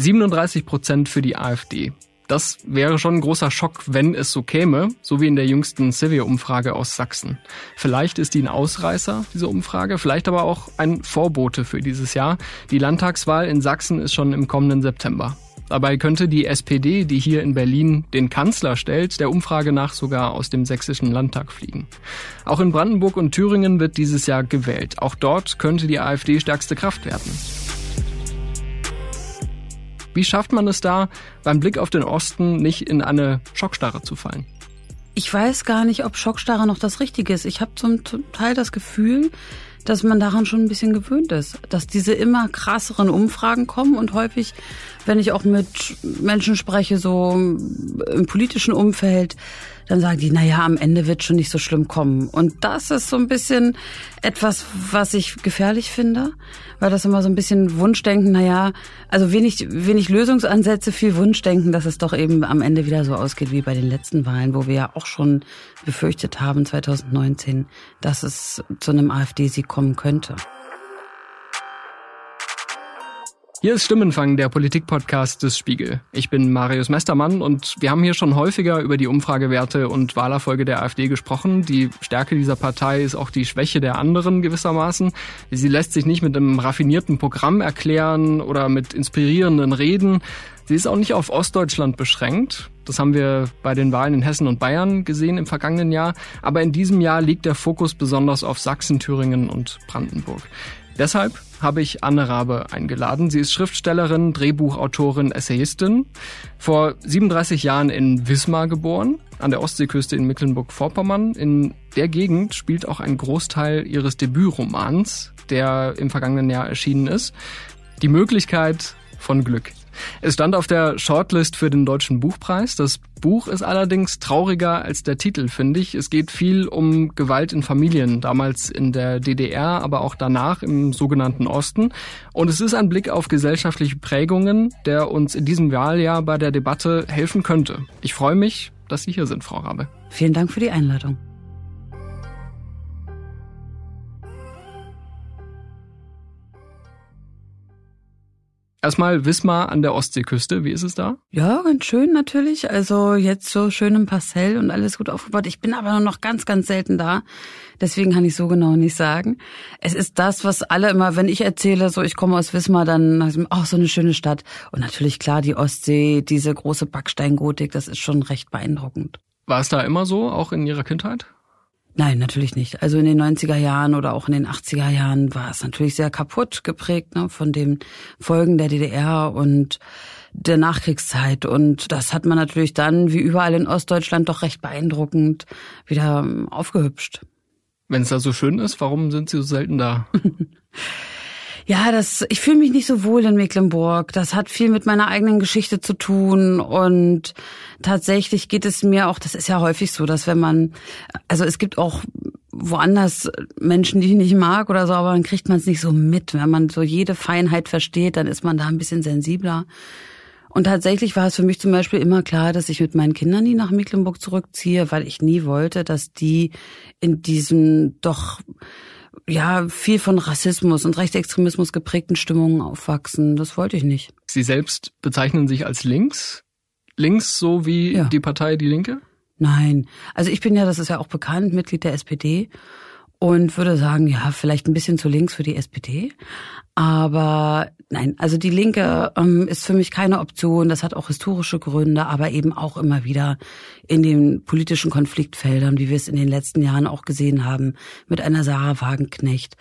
37 Prozent für die AfD. Das wäre schon ein großer Schock, wenn es so käme, so wie in der jüngsten Civil-Umfrage aus Sachsen. Vielleicht ist die ein Ausreißer, diese Umfrage, vielleicht aber auch ein Vorbote für dieses Jahr. Die Landtagswahl in Sachsen ist schon im kommenden September. Dabei könnte die SPD, die hier in Berlin den Kanzler stellt, der Umfrage nach sogar aus dem sächsischen Landtag fliegen. Auch in Brandenburg und Thüringen wird dieses Jahr gewählt. Auch dort könnte die AfD stärkste Kraft werden. Wie schafft man es da, beim Blick auf den Osten nicht in eine Schockstarre zu fallen? Ich weiß gar nicht, ob Schockstarre noch das Richtige ist. Ich habe zum Teil das Gefühl, dass man daran schon ein bisschen gewöhnt ist, dass diese immer krasseren Umfragen kommen und häufig, wenn ich auch mit Menschen spreche, so im politischen Umfeld, dann sagen die, na ja, am Ende wird schon nicht so schlimm kommen. Und das ist so ein bisschen etwas, was ich gefährlich finde, weil das immer so ein bisschen Wunschdenken, na ja, also wenig, wenig Lösungsansätze, viel Wunschdenken, dass es doch eben am Ende wieder so ausgeht wie bei den letzten Wahlen, wo wir ja auch schon befürchtet haben, 2019, dass es zu einem AfD-Sieg kommen könnte. Hier ist Stimmenfang, der Politikpodcast des Spiegel. Ich bin Marius Mestermann und wir haben hier schon häufiger über die Umfragewerte und Wahlerfolge der AfD gesprochen. Die Stärke dieser Partei ist auch die Schwäche der anderen gewissermaßen. Sie lässt sich nicht mit einem raffinierten Programm erklären oder mit inspirierenden Reden. Sie ist auch nicht auf Ostdeutschland beschränkt. Das haben wir bei den Wahlen in Hessen und Bayern gesehen im vergangenen Jahr. Aber in diesem Jahr liegt der Fokus besonders auf Sachsen, Thüringen und Brandenburg. Deshalb habe ich Anne Rabe eingeladen. Sie ist Schriftstellerin, Drehbuchautorin, Essayistin. Vor 37 Jahren in Wismar geboren, an der Ostseeküste in Mecklenburg-Vorpommern. In der Gegend spielt auch ein Großteil ihres Debütromans, der im vergangenen Jahr erschienen ist. Die Möglichkeit von Glück. Es stand auf der Shortlist für den Deutschen Buchpreis. Das Buch ist allerdings trauriger als der Titel, finde ich. Es geht viel um Gewalt in Familien, damals in der DDR, aber auch danach im sogenannten Osten. Und es ist ein Blick auf gesellschaftliche Prägungen, der uns in diesem Wahljahr bei der Debatte helfen könnte. Ich freue mich, dass Sie hier sind, Frau Rabe. Vielen Dank für die Einladung. Erstmal Wismar an der Ostseeküste, wie ist es da? Ja, ganz schön natürlich. Also jetzt so schön im Pastell und alles gut aufgebaut. Ich bin aber noch ganz, ganz selten da. Deswegen kann ich so genau nicht sagen. Es ist das, was alle immer, wenn ich erzähle, so ich komme aus Wismar, dann auch so eine schöne Stadt. Und natürlich klar, die Ostsee, diese große Backsteingotik, das ist schon recht beeindruckend. War es da immer so, auch in Ihrer Kindheit? Nein, natürlich nicht. Also in den 90er Jahren oder auch in den 80er Jahren war es natürlich sehr kaputt geprägt ne, von den Folgen der DDR und der Nachkriegszeit. Und das hat man natürlich dann, wie überall in Ostdeutschland, doch recht beeindruckend wieder aufgehübscht. Wenn es da so schön ist, warum sind Sie so selten da? Ja, das, ich fühle mich nicht so wohl in Mecklenburg. Das hat viel mit meiner eigenen Geschichte zu tun und tatsächlich geht es mir auch, das ist ja häufig so, dass wenn man, also es gibt auch woanders Menschen, die ich nicht mag oder so, aber dann kriegt man es nicht so mit. Wenn man so jede Feinheit versteht, dann ist man da ein bisschen sensibler. Und tatsächlich war es für mich zum Beispiel immer klar, dass ich mit meinen Kindern nie nach Mecklenburg zurückziehe, weil ich nie wollte, dass die in diesem doch ja, viel von Rassismus und Rechtsextremismus geprägten Stimmungen aufwachsen. Das wollte ich nicht. Sie selbst bezeichnen sich als links? Links so wie ja. die Partei Die Linke? Nein. Also ich bin ja, das ist ja auch bekannt, Mitglied der SPD und würde sagen, ja, vielleicht ein bisschen zu links für die SPD. Aber nein, also die Linke ähm, ist für mich keine Option. Das hat auch historische Gründe, aber eben auch immer wieder in den politischen Konfliktfeldern, wie wir es in den letzten Jahren auch gesehen haben, mit einer Sarah Wagenknecht.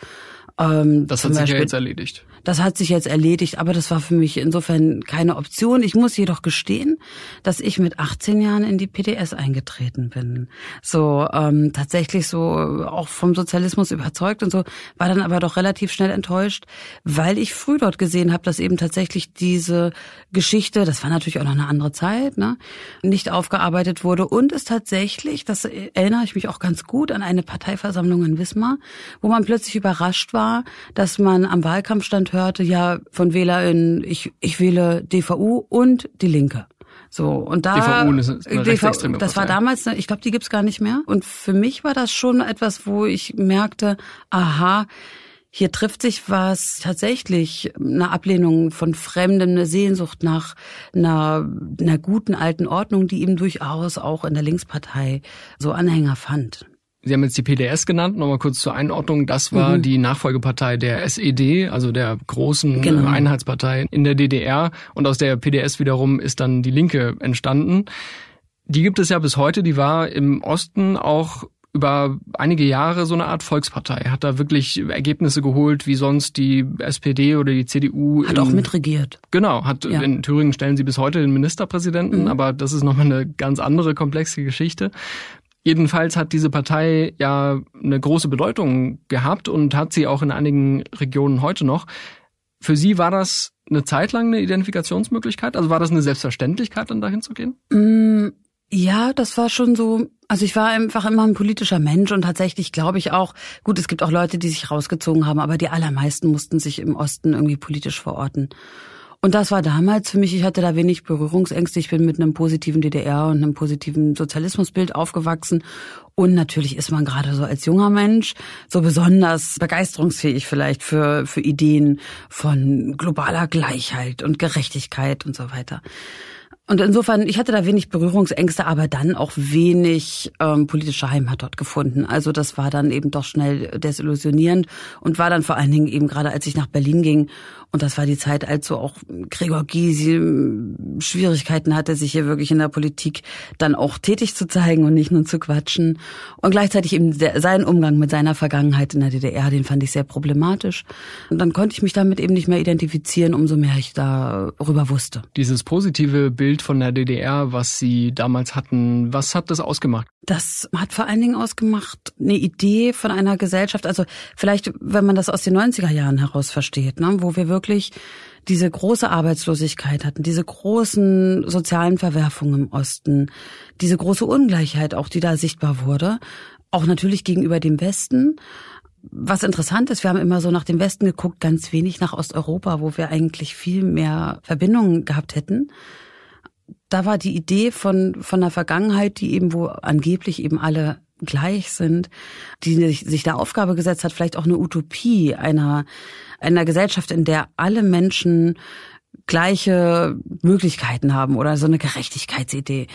Ähm, das hat sich Beispiel, ja jetzt erledigt. Das hat sich jetzt erledigt, aber das war für mich insofern keine Option. Ich muss jedoch gestehen, dass ich mit 18 Jahren in die PDS eingetreten bin. So ähm, tatsächlich so auch vom Sozialismus überzeugt und so, war dann aber doch relativ schnell enttäuscht, weil ich früh dort gesehen habe, dass eben tatsächlich diese Geschichte, das war natürlich auch noch eine andere Zeit, ne, nicht aufgearbeitet wurde und es tatsächlich, das erinnere ich mich auch ganz gut an eine Parteiversammlung in Wismar, wo man plötzlich überrascht war, dass man am Wahlkampfstand hörte, ja, von WählerInnen, ich, ich wähle DVU und die Linke. So, und da. DVU ist eine DVU, Das war damals, ich glaube, die gibt's gar nicht mehr. Und für mich war das schon etwas, wo ich merkte, aha, hier trifft sich was tatsächlich, eine Ablehnung von Fremden, eine Sehnsucht nach einer, einer guten alten Ordnung, die eben durchaus auch in der Linkspartei so Anhänger fand. Sie haben jetzt die PDS genannt, nochmal kurz zur Einordnung. Das war mhm. die Nachfolgepartei der SED, also der großen genau. Einheitspartei in der DDR. Und aus der PDS wiederum ist dann die Linke entstanden. Die gibt es ja bis heute. Die war im Osten auch über einige Jahre so eine Art Volkspartei, hat da wirklich Ergebnisse geholt, wie sonst die SPD oder die CDU. Hat in, auch mitregiert. Genau, hat ja. in Thüringen stellen sie bis heute den Ministerpräsidenten, mhm. aber das ist nochmal eine ganz andere komplexe Geschichte. Jedenfalls hat diese Partei ja eine große Bedeutung gehabt und hat sie auch in einigen Regionen heute noch. Für Sie war das eine Zeit lang eine Identifikationsmöglichkeit? Also war das eine Selbstverständlichkeit, dann dahin zu gehen? Mm, ja, das war schon so. Also ich war einfach immer ein politischer Mensch und tatsächlich glaube ich auch, gut, es gibt auch Leute, die sich rausgezogen haben, aber die allermeisten mussten sich im Osten irgendwie politisch verorten. Und das war damals für mich, ich hatte da wenig Berührungsängste. Ich bin mit einem positiven DDR und einem positiven Sozialismusbild aufgewachsen. Und natürlich ist man gerade so als junger Mensch so besonders begeisterungsfähig vielleicht für, für Ideen von globaler Gleichheit und Gerechtigkeit und so weiter. Und insofern, ich hatte da wenig Berührungsängste, aber dann auch wenig ähm, politische Heimat dort gefunden. Also das war dann eben doch schnell desillusionierend und war dann vor allen Dingen eben gerade, als ich nach Berlin ging und das war die Zeit, als so auch Gregor Gysi hm, Schwierigkeiten hatte, sich hier wirklich in der Politik dann auch tätig zu zeigen und nicht nur zu quatschen. Und gleichzeitig eben der, sein Umgang mit seiner Vergangenheit in der DDR, den fand ich sehr problematisch. Und dann konnte ich mich damit eben nicht mehr identifizieren, umso mehr ich darüber wusste. Dieses positive Bild von der DDR, was Sie damals hatten, was hat das ausgemacht? Das hat vor allen Dingen ausgemacht eine Idee von einer Gesellschaft, also vielleicht, wenn man das aus den 90er Jahren heraus versteht, ne, wo wir wirklich diese große Arbeitslosigkeit hatten, diese großen sozialen Verwerfungen im Osten, diese große Ungleichheit auch, die da sichtbar wurde, auch natürlich gegenüber dem Westen. Was interessant ist, wir haben immer so nach dem Westen geguckt, ganz wenig nach Osteuropa, wo wir eigentlich viel mehr Verbindungen gehabt hätten da war die Idee von, von der Vergangenheit, die eben, wo angeblich eben alle gleich sind, die sich, der Aufgabe gesetzt hat, vielleicht auch eine Utopie einer, einer Gesellschaft, in der alle Menschen gleiche Möglichkeiten haben oder so eine Gerechtigkeitsidee.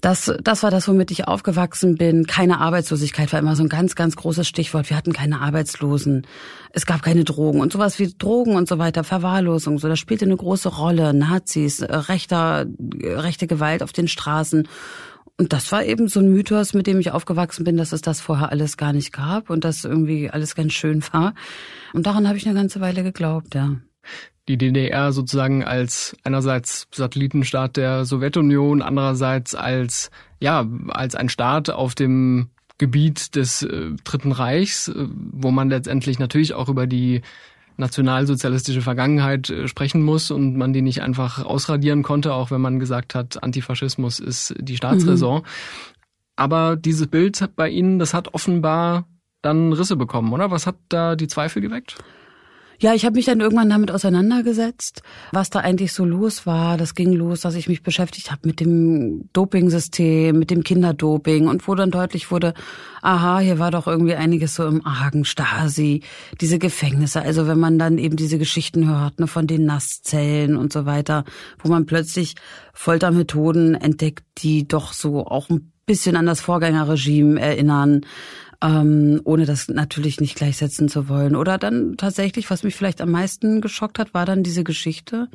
Das, das war das, womit ich aufgewachsen bin. Keine Arbeitslosigkeit war immer so ein ganz, ganz großes Stichwort. Wir hatten keine Arbeitslosen. Es gab keine Drogen und sowas wie Drogen und so weiter, Verwahrlosung. So, das spielte eine große Rolle. Nazis, äh, rechter, äh, rechte Gewalt auf den Straßen. Und das war eben so ein Mythos, mit dem ich aufgewachsen bin, dass es das vorher alles gar nicht gab und dass irgendwie alles ganz schön war. Und daran habe ich eine ganze Weile geglaubt, ja die DDR sozusagen als einerseits Satellitenstaat der Sowjetunion, andererseits als ja als ein Staat auf dem Gebiet des äh, Dritten Reichs, äh, wo man letztendlich natürlich auch über die nationalsozialistische Vergangenheit äh, sprechen muss und man die nicht einfach ausradieren konnte, auch wenn man gesagt hat, Antifaschismus ist die Staatsräson. Mhm. Aber dieses Bild bei Ihnen, das hat offenbar dann Risse bekommen, oder? Was hat da die Zweifel geweckt? Ja, ich habe mich dann irgendwann damit auseinandergesetzt, was da eigentlich so los war. Das ging los, dass ich mich beschäftigt habe mit dem Dopingsystem, mit dem Kinderdoping und wo dann deutlich wurde, aha, hier war doch irgendwie einiges so im Argen, Stasi, diese Gefängnisse. Also wenn man dann eben diese Geschichten hört, ne, von den Nasszellen und so weiter, wo man plötzlich Foltermethoden entdeckt, die doch so auch ein bisschen an das Vorgängerregime erinnern ähm, ohne das natürlich nicht gleichsetzen zu wollen. Oder dann tatsächlich, was mich vielleicht am meisten geschockt hat, war dann diese Geschichte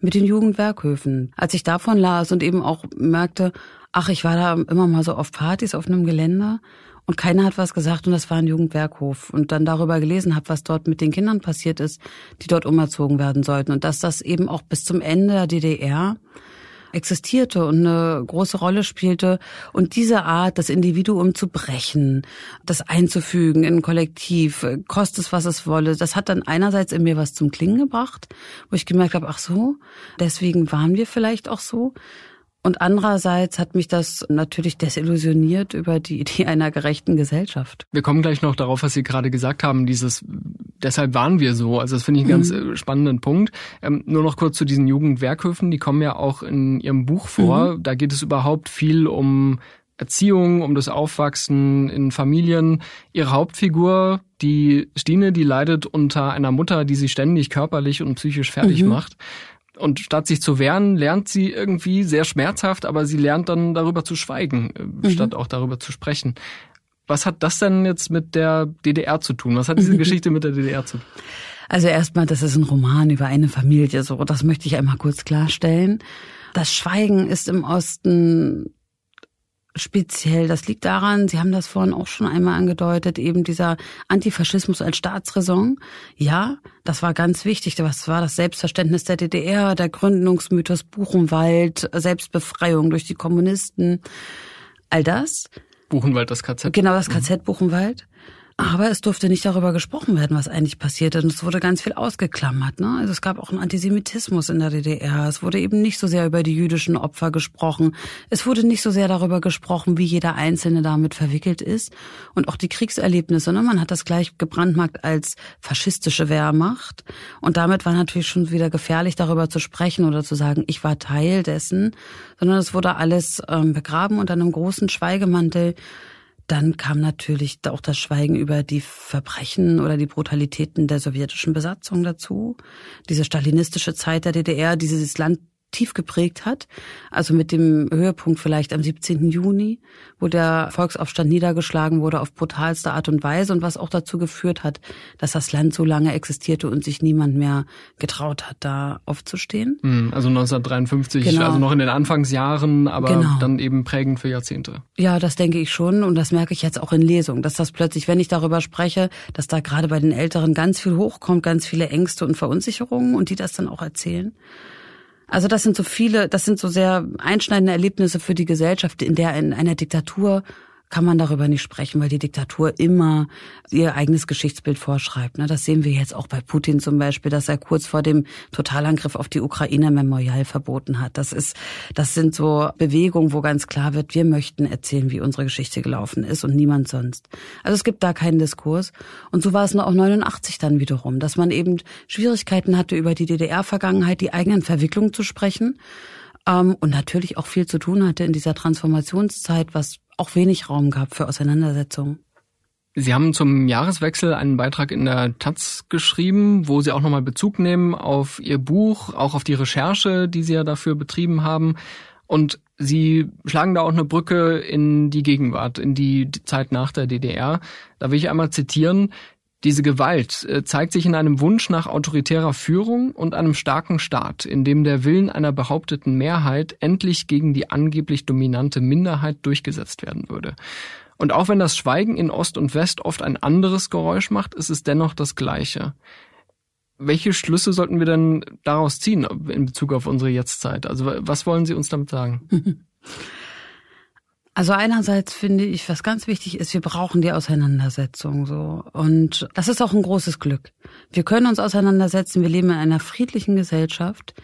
mit den Jugendwerkhöfen. Als ich davon las und eben auch merkte, ach, ich war da immer mal so auf Partys auf einem Geländer und keiner hat was gesagt und das war ein Jugendwerkhof. Und dann darüber gelesen habe, was dort mit den Kindern passiert ist, die dort umerzogen werden sollten. Und dass das eben auch bis zum Ende der DDR existierte und eine große Rolle spielte. Und diese Art, das Individuum zu brechen, das einzufügen in ein Kollektiv, kostet es, was es wolle, das hat dann einerseits in mir was zum Klingen gebracht, wo ich gemerkt habe, ach so, deswegen waren wir vielleicht auch so. Und andererseits hat mich das natürlich desillusioniert über die Idee einer gerechten Gesellschaft. Wir kommen gleich noch darauf, was Sie gerade gesagt haben, dieses deshalb waren wir so. Also das finde ich einen ganz mhm. Äh, spannenden Punkt. Ähm, nur noch kurz zu diesen Jugendwerkhöfen, die kommen ja auch in Ihrem Buch vor. Mhm. Da geht es überhaupt viel um Erziehung, um das Aufwachsen in Familien. Ihre Hauptfigur, die Stine, die leidet unter einer Mutter, die sie ständig körperlich und psychisch fertig mhm. macht. Und statt sich zu wehren, lernt sie irgendwie sehr schmerzhaft, aber sie lernt dann darüber zu schweigen, äh, mhm. statt auch darüber zu sprechen. Was hat das denn jetzt mit der DDR zu tun? Was hat diese Geschichte mit der DDR zu tun? Also erstmal, das ist ein Roman über eine Familie, so, das möchte ich einmal kurz klarstellen. Das Schweigen ist im Osten speziell. Das liegt daran, Sie haben das vorhin auch schon einmal angedeutet, eben dieser Antifaschismus als Staatsräson. Ja, das war ganz wichtig. Das war das Selbstverständnis der DDR, der Gründungsmythos Buchenwald, Selbstbefreiung durch die Kommunisten. All das. Buchenwald, das KZ. Genau, das KZ Buchenwald. Aber es durfte nicht darüber gesprochen werden, was eigentlich passierte. Und es wurde ganz viel ausgeklammert. Ne? Also es gab auch einen Antisemitismus in der DDR. Es wurde eben nicht so sehr über die jüdischen Opfer gesprochen. Es wurde nicht so sehr darüber gesprochen, wie jeder Einzelne damit verwickelt ist. Und auch die Kriegserlebnisse. Ne? Man hat das gleich gebrandmarkt als faschistische Wehrmacht. Und damit war natürlich schon wieder gefährlich, darüber zu sprechen oder zu sagen, ich war Teil dessen. Sondern es wurde alles ähm, begraben unter einem großen Schweigemantel dann kam natürlich auch das Schweigen über die Verbrechen oder die Brutalitäten der sowjetischen Besatzung dazu. Diese stalinistische Zeit der DDR, dieses Land tief geprägt hat. Also mit dem Höhepunkt vielleicht am 17. Juni, wo der Volksaufstand niedergeschlagen wurde auf brutalste Art und Weise und was auch dazu geführt hat, dass das Land so lange existierte und sich niemand mehr getraut hat, da aufzustehen. Hm, also 1953, genau. also noch in den Anfangsjahren, aber genau. dann eben prägend für Jahrzehnte. Ja, das denke ich schon und das merke ich jetzt auch in Lesungen, dass das plötzlich, wenn ich darüber spreche, dass da gerade bei den Älteren ganz viel hochkommt, ganz viele Ängste und Verunsicherungen und die das dann auch erzählen. Also das sind so viele, das sind so sehr einschneidende Erlebnisse für die Gesellschaft, in der in einer Diktatur kann man darüber nicht sprechen, weil die Diktatur immer ihr eigenes Geschichtsbild vorschreibt. Ne? Das sehen wir jetzt auch bei Putin zum Beispiel, dass er kurz vor dem Totalangriff auf die Ukraine Memorial verboten hat. Das ist, das sind so Bewegungen, wo ganz klar wird, wir möchten erzählen, wie unsere Geschichte gelaufen ist und niemand sonst. Also es gibt da keinen Diskurs. Und so war es auch 89 dann wiederum, dass man eben Schwierigkeiten hatte, über die DDR-Vergangenheit, die eigenen Verwicklungen zu sprechen ähm, und natürlich auch viel zu tun hatte in dieser Transformationszeit, was auch wenig Raum gab für Auseinandersetzungen. Sie haben zum Jahreswechsel einen Beitrag in der Taz geschrieben, wo Sie auch nochmal Bezug nehmen auf Ihr Buch, auch auf die Recherche, die Sie ja dafür betrieben haben. Und Sie schlagen da auch eine Brücke in die Gegenwart, in die Zeit nach der DDR. Da will ich einmal zitieren. Diese Gewalt äh, zeigt sich in einem Wunsch nach autoritärer Führung und einem starken Staat, in dem der Willen einer behaupteten Mehrheit endlich gegen die angeblich dominante Minderheit durchgesetzt werden würde. Und auch wenn das Schweigen in Ost und West oft ein anderes Geräusch macht, ist es dennoch das gleiche. Welche Schlüsse sollten wir denn daraus ziehen in Bezug auf unsere Jetztzeit? Also was wollen Sie uns damit sagen? Also einerseits finde ich, was ganz wichtig ist, wir brauchen die Auseinandersetzung so. Und das ist auch ein großes Glück. Wir können uns auseinandersetzen. Wir leben in einer friedlichen Gesellschaft.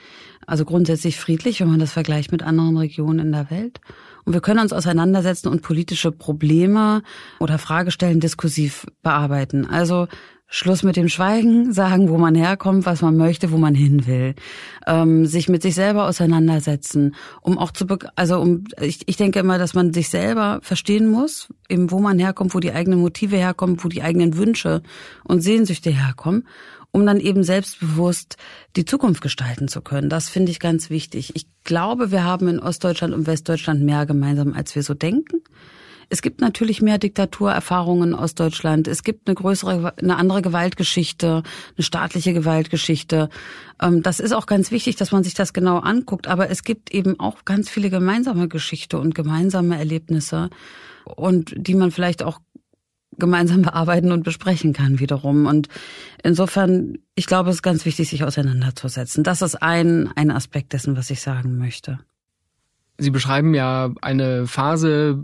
Also grundsätzlich friedlich, wenn man das vergleicht mit anderen Regionen in der Welt. Und wir können uns auseinandersetzen und politische Probleme oder Fragestellen diskursiv bearbeiten. Also Schluss mit dem Schweigen, sagen, wo man herkommt, was man möchte, wo man hin will, ähm, sich mit sich selber auseinandersetzen, um auch zu, also um, ich, ich denke immer, dass man sich selber verstehen muss, eben wo man herkommt, wo die eigenen Motive herkommen, wo die eigenen Wünsche und Sehnsüchte herkommen, um dann eben selbstbewusst die Zukunft gestalten zu können. Das finde ich ganz wichtig. Ich glaube, wir haben in Ostdeutschland und Westdeutschland mehr gemeinsam, als wir so denken. Es gibt natürlich mehr Diktaturerfahrungen aus Deutschland. Es gibt eine größere, eine andere Gewaltgeschichte, eine staatliche Gewaltgeschichte. Ähm, das ist auch ganz wichtig, dass man sich das genau anguckt. Aber es gibt eben auch ganz viele gemeinsame Geschichte und gemeinsame Erlebnisse und die man vielleicht auch gemeinsam bearbeiten und besprechen kann wiederum. Und insofern, ich glaube, es ist ganz wichtig, sich auseinanderzusetzen. Das ist ein, ein Aspekt dessen, was ich sagen möchte. Sie beschreiben ja eine Phase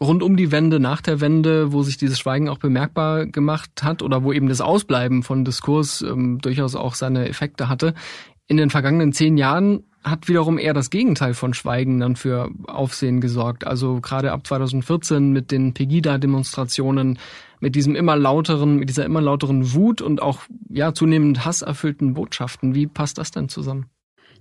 rund um die Wende, nach der Wende, wo sich dieses Schweigen auch bemerkbar gemacht hat oder wo eben das Ausbleiben von Diskurs ähm, durchaus auch seine Effekte hatte. In den vergangenen zehn Jahren hat wiederum eher das Gegenteil von Schweigen dann für Aufsehen gesorgt. Also gerade ab 2014 mit den Pegida-Demonstrationen, mit diesem immer lauteren, mit dieser immer lauteren Wut und auch ja zunehmend hasserfüllten Botschaften. Wie passt das denn zusammen?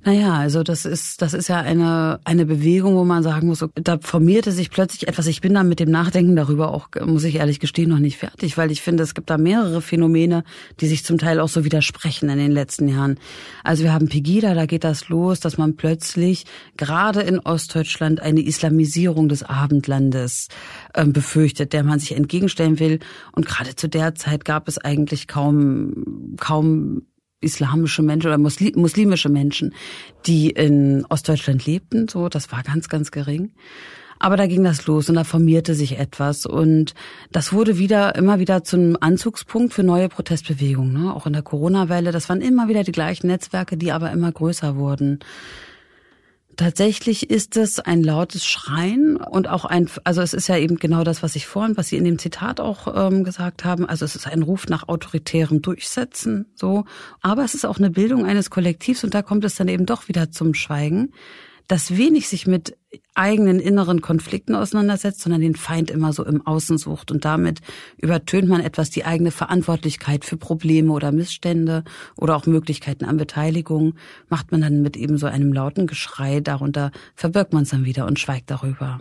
Naja, also das ist, das ist ja eine, eine Bewegung, wo man sagen muss, da formierte sich plötzlich etwas. Ich bin da mit dem Nachdenken darüber auch, muss ich ehrlich gestehen, noch nicht fertig, weil ich finde, es gibt da mehrere Phänomene, die sich zum Teil auch so widersprechen in den letzten Jahren. Also wir haben Pegida, da geht das los, dass man plötzlich gerade in Ostdeutschland eine Islamisierung des Abendlandes äh, befürchtet, der man sich entgegenstellen will. Und gerade zu der Zeit gab es eigentlich kaum, kaum islamische Menschen oder muslimische Menschen, die in Ostdeutschland lebten. So, das war ganz, ganz gering. Aber da ging das los und da formierte sich etwas und das wurde wieder immer wieder zum Anzugspunkt für neue Protestbewegungen. Ne? Auch in der Corona-Welle, das waren immer wieder die gleichen Netzwerke, die aber immer größer wurden. Tatsächlich ist es ein lautes Schreien und auch ein, also es ist ja eben genau das, was ich vorhin, was Sie in dem Zitat auch ähm, gesagt haben. Also es ist ein Ruf nach autoritärem Durchsetzen, so. Aber es ist auch eine Bildung eines Kollektivs und da kommt es dann eben doch wieder zum Schweigen das wenig sich mit eigenen inneren Konflikten auseinandersetzt, sondern den Feind immer so im Außen sucht. Und damit übertönt man etwas die eigene Verantwortlichkeit für Probleme oder Missstände oder auch Möglichkeiten an Beteiligung, macht man dann mit eben so einem lauten Geschrei. Darunter verbirgt man es dann wieder und schweigt darüber.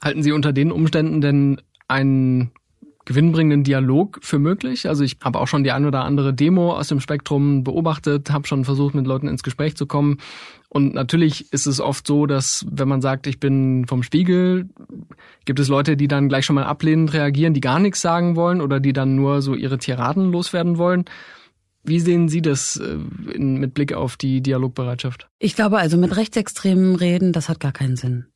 Halten Sie unter den Umständen denn einen gewinnbringenden Dialog für möglich. Also ich habe auch schon die ein oder andere Demo aus dem Spektrum beobachtet, habe schon versucht, mit Leuten ins Gespräch zu kommen. Und natürlich ist es oft so, dass wenn man sagt, ich bin vom Spiegel, gibt es Leute, die dann gleich schon mal ablehnend reagieren, die gar nichts sagen wollen oder die dann nur so ihre Tiraden loswerden wollen. Wie sehen Sie das äh, mit Blick auf die Dialogbereitschaft? Ich glaube also mit rechtsextremen Reden, das hat gar keinen Sinn.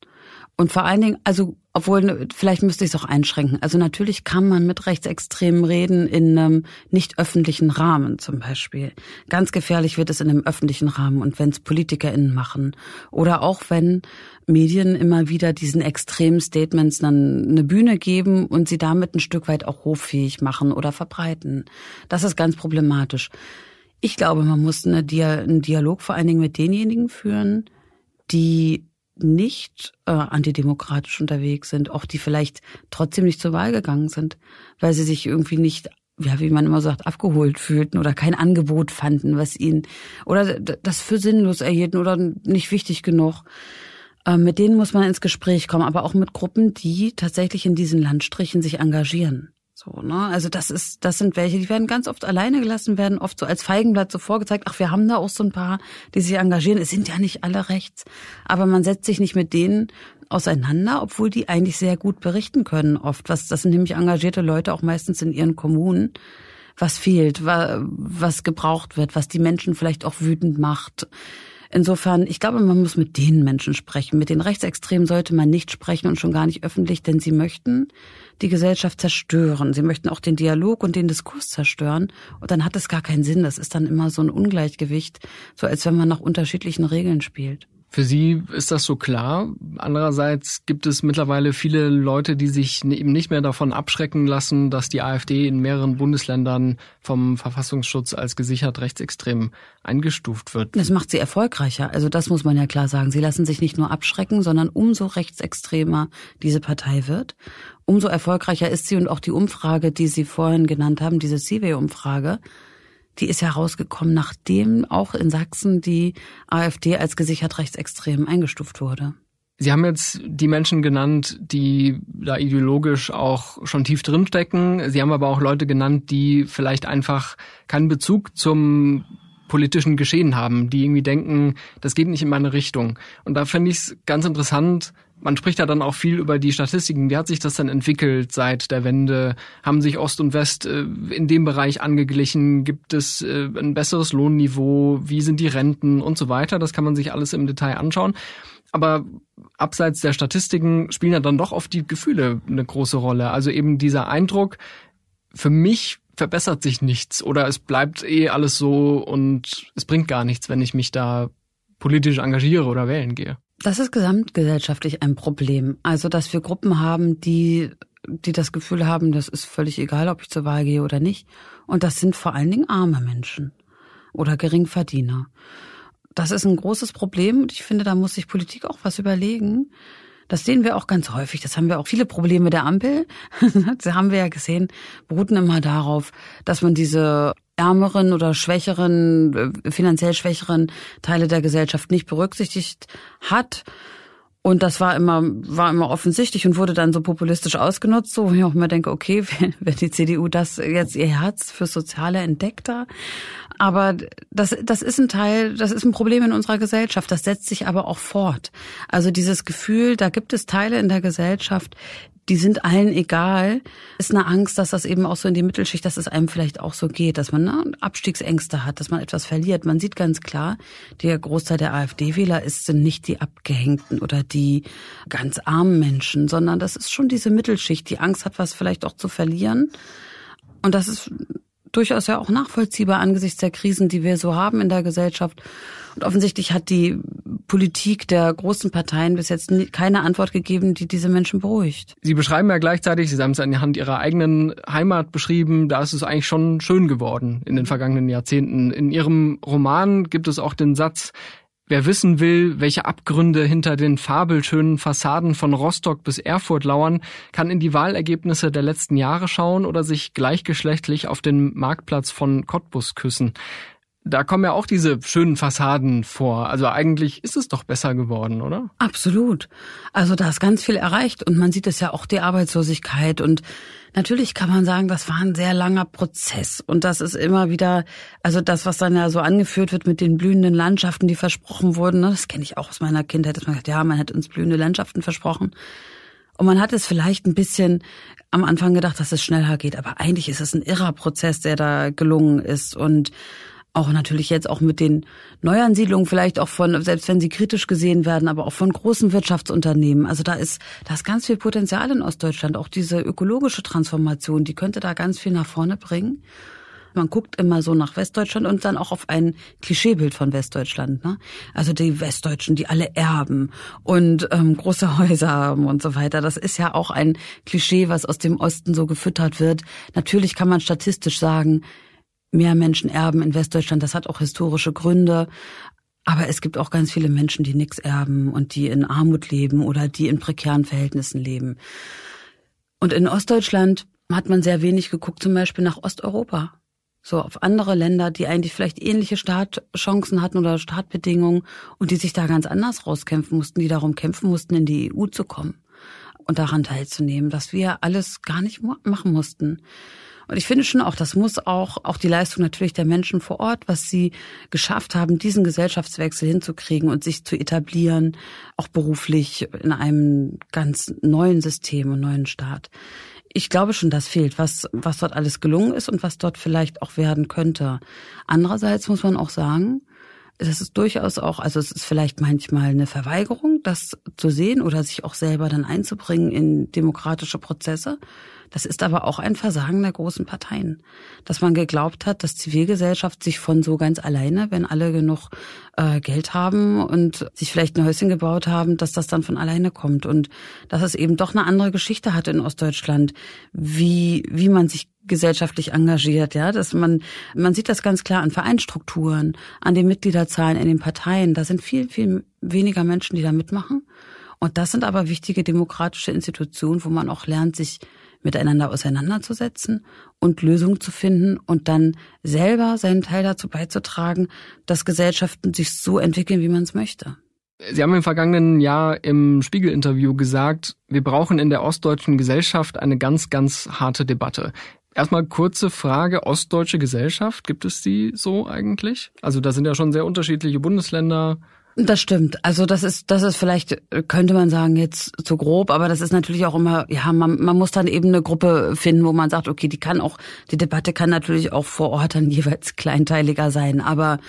Und vor allen Dingen, also obwohl, vielleicht müsste ich es auch einschränken. Also natürlich kann man mit Rechtsextremen reden in einem nicht öffentlichen Rahmen zum Beispiel. Ganz gefährlich wird es in einem öffentlichen Rahmen und wenn es PolitikerInnen machen. Oder auch wenn Medien immer wieder diesen extremen Statements dann eine Bühne geben und sie damit ein Stück weit auch hoffähig machen oder verbreiten. Das ist ganz problematisch. Ich glaube, man muss eine Dia einen Dialog vor allen Dingen mit denjenigen führen, die nicht äh, antidemokratisch unterwegs sind, auch die vielleicht trotzdem nicht zur Wahl gegangen sind, weil sie sich irgendwie nicht, ja, wie man immer sagt, abgeholt fühlten oder kein Angebot fanden, was ihnen oder das für sinnlos erhielten oder nicht wichtig genug. Äh, mit denen muss man ins Gespräch kommen, aber auch mit Gruppen, die tatsächlich in diesen Landstrichen sich engagieren. So, ne? Also das ist, das sind welche, die werden ganz oft alleine gelassen, werden oft so als Feigenblatt so vorgezeigt, ach, wir haben da auch so ein paar, die sich engagieren. Es sind ja nicht alle rechts. Aber man setzt sich nicht mit denen auseinander, obwohl die eigentlich sehr gut berichten können oft. Was, das sind nämlich engagierte Leute auch meistens in ihren Kommunen. Was fehlt, was gebraucht wird, was die Menschen vielleicht auch wütend macht. Insofern, ich glaube, man muss mit den Menschen sprechen. Mit den Rechtsextremen sollte man nicht sprechen und schon gar nicht öffentlich, denn sie möchten die Gesellschaft zerstören. Sie möchten auch den Dialog und den Diskurs zerstören. Und dann hat es gar keinen Sinn. Das ist dann immer so ein Ungleichgewicht, so als wenn man nach unterschiedlichen Regeln spielt. Für Sie ist das so klar. Andererseits gibt es mittlerweile viele Leute, die sich eben nicht mehr davon abschrecken lassen, dass die AfD in mehreren Bundesländern vom Verfassungsschutz als gesichert rechtsextrem eingestuft wird. Das macht sie erfolgreicher. Also das muss man ja klar sagen. Sie lassen sich nicht nur abschrecken, sondern umso rechtsextremer diese Partei wird, umso erfolgreicher ist sie und auch die Umfrage, die Sie vorhin genannt haben, diese CW-Umfrage, die ist ja rausgekommen, nachdem auch in Sachsen die AfD als gesichert rechtsextrem eingestuft wurde. Sie haben jetzt die Menschen genannt, die da ideologisch auch schon tief drinstecken. Sie haben aber auch Leute genannt, die vielleicht einfach keinen Bezug zum politischen Geschehen haben, die irgendwie denken, das geht nicht in meine Richtung. Und da finde ich es ganz interessant, man spricht ja dann auch viel über die Statistiken. Wie hat sich das denn entwickelt seit der Wende? Haben sich Ost und West äh, in dem Bereich angeglichen? Gibt es äh, ein besseres Lohnniveau? Wie sind die Renten und so weiter? Das kann man sich alles im Detail anschauen. Aber abseits der Statistiken spielen ja dann doch oft die Gefühle eine große Rolle. Also eben dieser Eindruck, für mich verbessert sich nichts oder es bleibt eh alles so und es bringt gar nichts, wenn ich mich da politisch engagiere oder wählen gehe. Das ist gesamtgesellschaftlich ein Problem. Also, dass wir Gruppen haben, die, die das Gefühl haben, das ist völlig egal, ob ich zur Wahl gehe oder nicht. Und das sind vor allen Dingen arme Menschen oder Geringverdiener. Das ist ein großes Problem und ich finde, da muss sich Politik auch was überlegen. Das sehen wir auch ganz häufig. Das haben wir auch viele Probleme der Ampel. das haben wir ja gesehen, beruhten immer darauf, dass man diese ärmeren oder schwächeren, äh, finanziell schwächeren Teile der Gesellschaft nicht berücksichtigt hat. Und das war immer, war immer offensichtlich und wurde dann so populistisch ausgenutzt, so ich auch immer denke, okay, wenn die CDU das jetzt ihr Herz für Soziale entdeckt da. Aber das, das ist ein Teil, das ist ein Problem in unserer Gesellschaft. Das setzt sich aber auch fort. Also dieses Gefühl, da gibt es Teile in der Gesellschaft, die sind allen egal, ist eine Angst, dass das eben auch so in die Mittelschicht, dass es einem vielleicht auch so geht, dass man ne, Abstiegsängste hat, dass man etwas verliert. Man sieht ganz klar, der Großteil der AfD-Wähler ist sind nicht die Abgehängten oder die ganz armen Menschen, sondern das ist schon diese Mittelschicht, die Angst hat, was vielleicht auch zu verlieren. Und das ist durchaus ja auch nachvollziehbar angesichts der Krisen, die wir so haben in der Gesellschaft. Und offensichtlich hat die Politik der großen Parteien bis jetzt keine Antwort gegeben, die diese Menschen beruhigt. Sie beschreiben ja gleichzeitig, Sie haben es anhand Ihrer eigenen Heimat beschrieben, da ist es eigentlich schon schön geworden in den vergangenen Jahrzehnten. In Ihrem Roman gibt es auch den Satz, Wer wissen will, welche Abgründe hinter den fabelschönen Fassaden von Rostock bis Erfurt lauern, kann in die Wahlergebnisse der letzten Jahre schauen oder sich gleichgeschlechtlich auf den Marktplatz von Cottbus küssen. Da kommen ja auch diese schönen Fassaden vor. Also eigentlich ist es doch besser geworden, oder? Absolut. Also da ist ganz viel erreicht und man sieht es ja auch die Arbeitslosigkeit und natürlich kann man sagen, das war ein sehr langer Prozess und das ist immer wieder, also das, was dann ja so angeführt wird mit den blühenden Landschaften, die versprochen wurden, ne, das kenne ich auch aus meiner Kindheit, dass man sagt, ja, man hat uns blühende Landschaften versprochen. Und man hat es vielleicht ein bisschen am Anfang gedacht, dass es schneller geht, aber eigentlich ist es ein irrer Prozess, der da gelungen ist und auch natürlich jetzt auch mit den Neuansiedlungen vielleicht auch von, selbst wenn sie kritisch gesehen werden, aber auch von großen Wirtschaftsunternehmen. Also da ist, da ist ganz viel Potenzial in Ostdeutschland. Auch diese ökologische Transformation, die könnte da ganz viel nach vorne bringen. Man guckt immer so nach Westdeutschland und dann auch auf ein Klischeebild von Westdeutschland. Ne? Also die Westdeutschen, die alle erben und ähm, große Häuser haben und so weiter. Das ist ja auch ein Klischee, was aus dem Osten so gefüttert wird. Natürlich kann man statistisch sagen, mehr Menschen erben in Westdeutschland. Das hat auch historische Gründe. Aber es gibt auch ganz viele Menschen, die nichts erben und die in Armut leben oder die in prekären Verhältnissen leben. Und in Ostdeutschland hat man sehr wenig geguckt, zum Beispiel nach Osteuropa. So auf andere Länder, die eigentlich vielleicht ähnliche Startchancen hatten oder Startbedingungen und die sich da ganz anders rauskämpfen mussten, die darum kämpfen mussten, in die EU zu kommen und daran teilzunehmen, dass wir alles gar nicht machen mussten. Und ich finde schon auch, das muss auch, auch die Leistung natürlich der Menschen vor Ort, was sie geschafft haben, diesen Gesellschaftswechsel hinzukriegen und sich zu etablieren, auch beruflich in einem ganz neuen System und neuen Staat. Ich glaube schon, das fehlt, was, was dort alles gelungen ist und was dort vielleicht auch werden könnte. Andererseits muss man auch sagen, das ist durchaus auch, also es ist vielleicht manchmal eine Verweigerung, das zu sehen oder sich auch selber dann einzubringen in demokratische Prozesse. Das ist aber auch ein Versagen der großen Parteien, dass man geglaubt hat, dass Zivilgesellschaft sich von so ganz alleine, wenn alle genug äh, Geld haben und sich vielleicht ein Häuschen gebaut haben, dass das dann von alleine kommt und dass es eben doch eine andere Geschichte hat in Ostdeutschland, wie wie man sich gesellschaftlich engagiert, ja, dass man man sieht das ganz klar an Vereinstrukturen, an den Mitgliederzahlen in den Parteien, da sind viel viel weniger Menschen, die da mitmachen. Und das sind aber wichtige demokratische Institutionen, wo man auch lernt, sich miteinander auseinanderzusetzen und Lösungen zu finden und dann selber seinen Teil dazu beizutragen, dass Gesellschaften sich so entwickeln, wie man es möchte. Sie haben im vergangenen Jahr im Spiegel-Interview gesagt, wir brauchen in der ostdeutschen Gesellschaft eine ganz, ganz harte Debatte. Erstmal kurze Frage, ostdeutsche Gesellschaft, gibt es die so eigentlich? Also da sind ja schon sehr unterschiedliche Bundesländer, das stimmt. Also das ist, das ist vielleicht, könnte man sagen, jetzt zu grob, aber das ist natürlich auch immer, ja, man, man muss dann eben eine Gruppe finden, wo man sagt, okay, die kann auch, die Debatte kann natürlich auch vor Ort dann jeweils kleinteiliger sein. Aber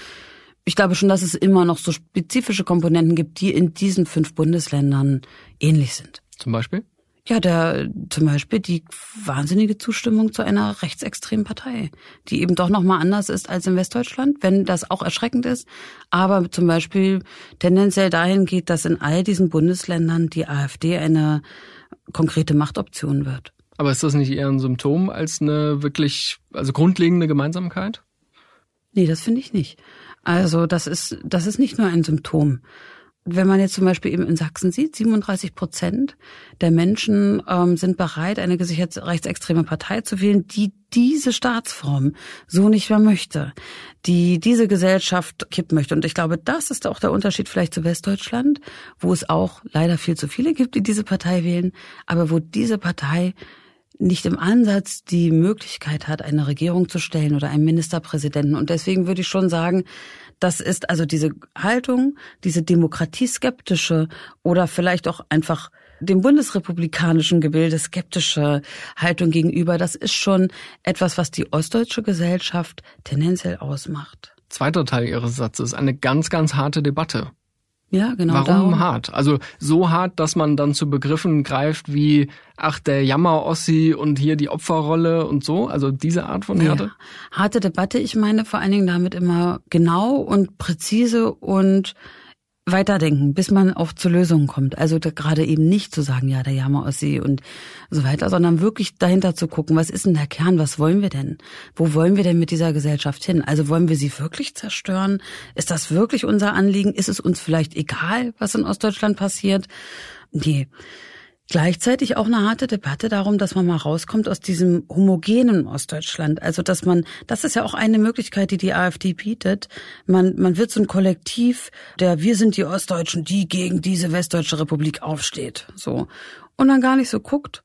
ich glaube schon, dass es immer noch so spezifische Komponenten gibt, die in diesen fünf Bundesländern ähnlich sind. Zum Beispiel? Ja, der zum Beispiel die wahnsinnige Zustimmung zu einer rechtsextremen Partei, die eben doch nochmal anders ist als in Westdeutschland, wenn das auch erschreckend ist, aber zum Beispiel tendenziell dahin geht, dass in all diesen Bundesländern die AfD eine konkrete Machtoption wird. Aber ist das nicht eher ein Symptom als eine wirklich, also grundlegende Gemeinsamkeit? Nee, das finde ich nicht. Also das ist, das ist nicht nur ein Symptom. Wenn man jetzt zum Beispiel eben in Sachsen sieht, 37 Prozent der Menschen ähm, sind bereit, eine gesichert rechtsextreme Partei zu wählen, die diese Staatsform so nicht mehr möchte, die diese Gesellschaft kippen möchte. Und ich glaube, das ist auch der Unterschied vielleicht zu Westdeutschland, wo es auch leider viel zu viele gibt, die diese Partei wählen, aber wo diese Partei nicht im Ansatz die Möglichkeit hat, eine Regierung zu stellen oder einen Ministerpräsidenten. Und deswegen würde ich schon sagen, das ist also diese Haltung, diese demokratieskeptische oder vielleicht auch einfach dem bundesrepublikanischen Gebilde skeptische Haltung gegenüber, das ist schon etwas, was die ostdeutsche Gesellschaft tendenziell ausmacht. Zweiter Teil Ihres Satzes, eine ganz, ganz harte Debatte. Ja, genau. Warum darum. hart? Also so hart, dass man dann zu Begriffen greift wie, ach, der Jammer-Ossi und hier die Opferrolle und so? Also diese Art von Härte? Ja. Harte Debatte, ich meine vor allen Dingen damit immer genau und präzise und weiterdenken, bis man auch zu Lösungen kommt. Also gerade eben nicht zu sagen, ja, der Jammer Ossi und so weiter, sondern wirklich dahinter zu gucken, was ist denn der Kern, was wollen wir denn? Wo wollen wir denn mit dieser Gesellschaft hin? Also wollen wir sie wirklich zerstören? Ist das wirklich unser Anliegen? Ist es uns vielleicht egal, was in Ostdeutschland passiert? Nee. Gleichzeitig auch eine harte Debatte darum, dass man mal rauskommt aus diesem homogenen Ostdeutschland. Also, dass man, das ist ja auch eine Möglichkeit, die die AfD bietet. Man, man wird so ein Kollektiv, der wir sind die Ostdeutschen, die gegen diese Westdeutsche Republik aufsteht. So. Und dann gar nicht so guckt,